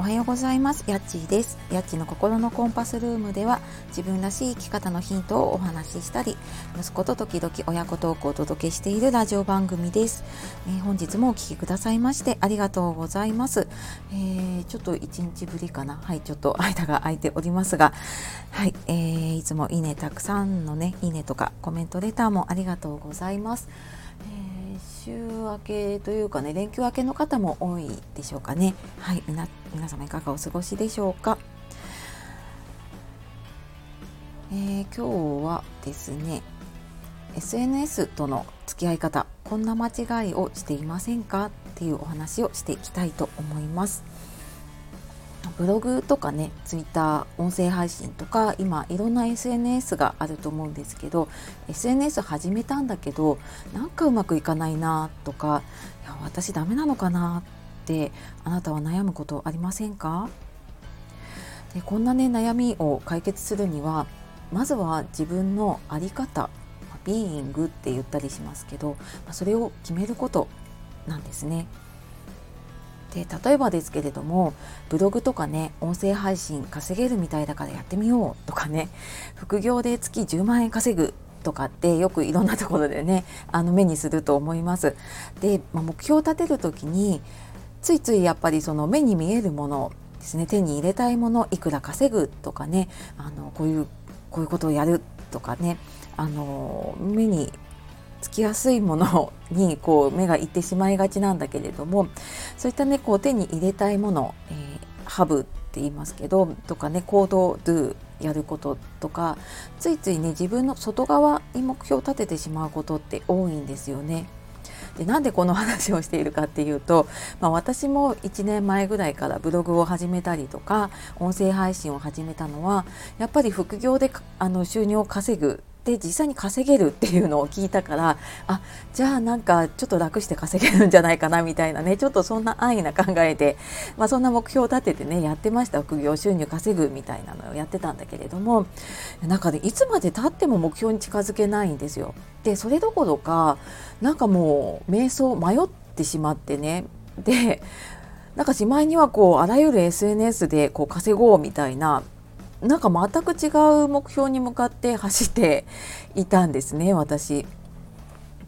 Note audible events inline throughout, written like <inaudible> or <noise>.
おはようございます。やっちーです。やっちの心のコンパスルームでは自分らしい生き方のヒントをお話ししたり息子と時々親子トークをお届けしているラジオ番組です、えー、本日もお聴きくださいましてありがとうございます、えー、ちょっと1日ぶりかな。はいちょっと <laughs> 間が空いておりますがはい、えー、いつもいいねたくさんのねいいねとかコメントレターもありがとうございます。週明けというかね連休明けの方も多いでしょうかね。はい皆皆様いかがお過ごしでしょうか、えー、今日はですね SNS との付き合い方こんな間違いをしていませんか？っていうお話をしていきたいと思います。ブログとかねツイッター音声配信とか今いろんな SNS があると思うんですけど SNS 始めたんだけどなんかうまくいかないなとかいや私ダメなのかなってあなたは悩むことありませんか？でこんなね悩みを解決するにはまずは自分の在り方ビーイングって言ったりしますけどそれを決めることなんですね。で例えばですけれどもブログとかね音声配信稼げるみたいだからやってみようとかね副業で月10万円稼ぐとかってよくいろんなところでねあの目にすると思います。で、まあ、目標を立てる時についついやっぱりその目に見えるものですね手に入れたいものいくら稼ぐとかねあのこういうこういうことをやるとかねあの目につきやすいものにこう目がいってしまいがちなんだけれどもそういったねこう手に入れたいもの、えー、ハブって言いますけどとかね行動 do やることとかついついね自分の外側に目標を立ててしまうことって多いんですよね。でなんでこの話をしているかっていうと、まあ、私も1年前ぐらいからブログを始めたりとか音声配信を始めたのはやっぱり副業であの収入を稼ぐで実際に稼げるっていうのを聞いたからあじゃあなんかちょっと楽して稼げるんじゃないかなみたいなねちょっとそんな安易な考えで、まあ、そんな目標を立ててねやってました副業収入稼ぐみたいなのをやってたんだけれども中でいつまでたっても目標に近づけないんですよ。でそれどころかなんかもう瞑想迷ってしまってねでなんかしまいにはこうあらゆる SNS でこう稼ごうみたいななんか全く違う目標に向かって走っていたんですね私。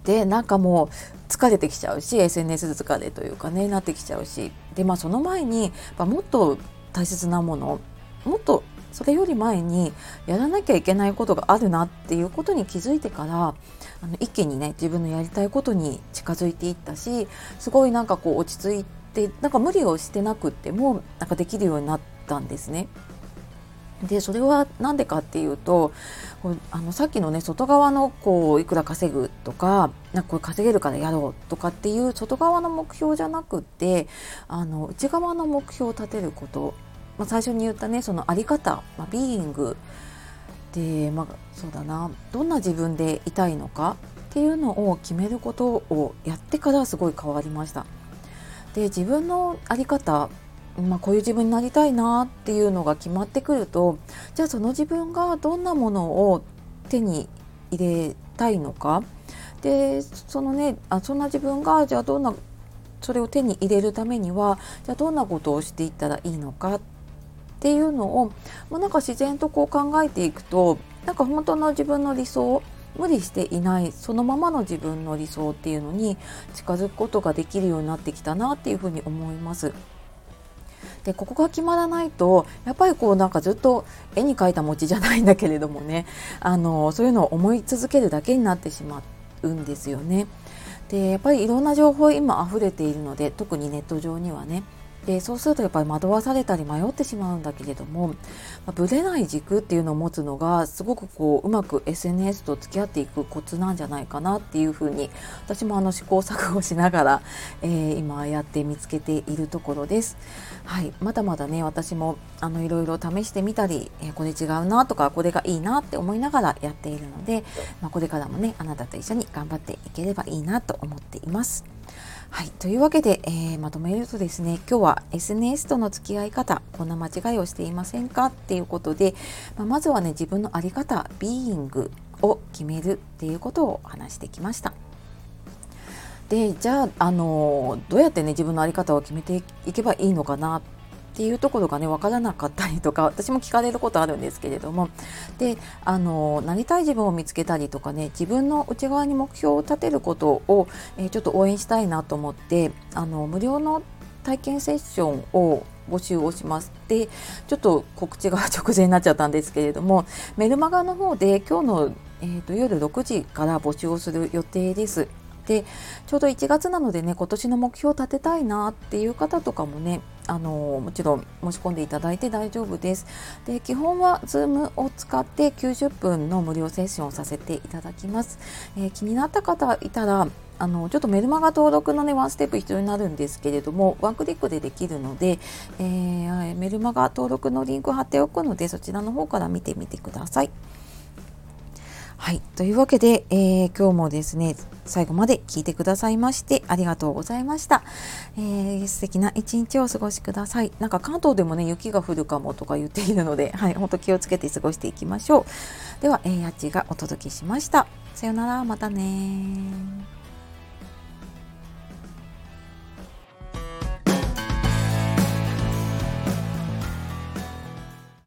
でなんかもう疲れてきちゃうし SNS 疲れというかねなってきちゃうしでまあその前にもっと大切なものもっとそれより前にやらなきゃいけないことがあるなっていうことに気づいてからあの一気にね自分のやりたいことに近づいていったしすごいなんかこう落ち着いてなんか無理をしてなくってもなんかできるようになったんですね。でそれは何でかっていうとあのさっきのね外側のこういくら稼ぐとかなんかこれ稼げるからやろうとかっていう外側の目標じゃなくてあの内側の目標を立てること、まあ、最初に言ったねそのあり方、まあ、ビーイングで、まあ、そうだな。どんな自分でいたいのかっていうのを決めることをやってからすごい変わりました。で自分の在り方まあ、こういう自分になりたいなっていうのが決まってくるとじゃあその自分がどんなものを手に入れたいのかでそのねあそんな自分がじゃあどんなそれを手に入れるためにはじゃあどんなことをしていったらいいのかっていうのを、まあ、なんか自然とこう考えていくとなんか本当の自分の理想無理していないそのままの自分の理想っていうのに近づくことができるようになってきたなっていうふうに思います。でここが決まらないとやっぱりこうなんかずっと絵に描いた餅じゃないんだけれどもねあのそういうのを思い続けるだけになってしまうんですよね。でやっぱりいろんな情報今溢れているので特にネット上にはねでそうするとやっぱり惑わされたり迷ってしまうんだけれども、まあ、ぶれない軸っていうのを持つのがすごくこううまく SNS と付き合っていくコツなんじゃないかなっていうふうに私もあの試行錯誤しながら、えー、今やって見つけているところです。はい、まだまだね私もあのいろいろ試してみたり、えー、これ違うなとかこれがいいなって思いながらやっているので、まあ、これからもねあなたと一緒に頑張っていければいいなと思っています。はい、というわけで、えー、まとめるとですね今日は SNS との付き合い方こんな間違いをしていませんかっていうことで、まあ、まずはね自分の在り方ビーイングを決めるっていうことを話してきました。でじゃあ、あのどうやってね自分の在り方を決めていけばいいのかなっっていうところがね分からなかったりとか私も聞かれることあるんですけれどもであのなりたい自分を見つけたりとかね自分の内側に目標を立てることを、えー、ちょっと応援したいなと思ってあの無料の体験セッションを募集をしますでちょっと告知が直前になっちゃったんですけれどもメルマガの方で今日の、えーと、夜6時から募集をする予定です。でちょうど1月なのでね今年の目標を立てたいなっていう方とかもねあのもちろん申し込んでいただいて大丈夫です。で基本は Zoom を使って90分の無料セッションをさせていただきます。えー、気になった方いたらあのちょっとメルマガ登録のねワンステップ必要になるんですけれどもワンクリックでできるので、えー、メルマガ登録のリンク貼っておくのでそちらの方から見てみてください。はい。というわけで、えー、今日もですね、最後まで聞いてくださいましてありがとうございました。えー、素敵な一日をお過ごしください。なんか関東でもね、雪が降るかもとか言っているので、<laughs> はい、本当気をつけて過ごしていきましょう。では、えー、やっちがお届けしました。さよなら、またね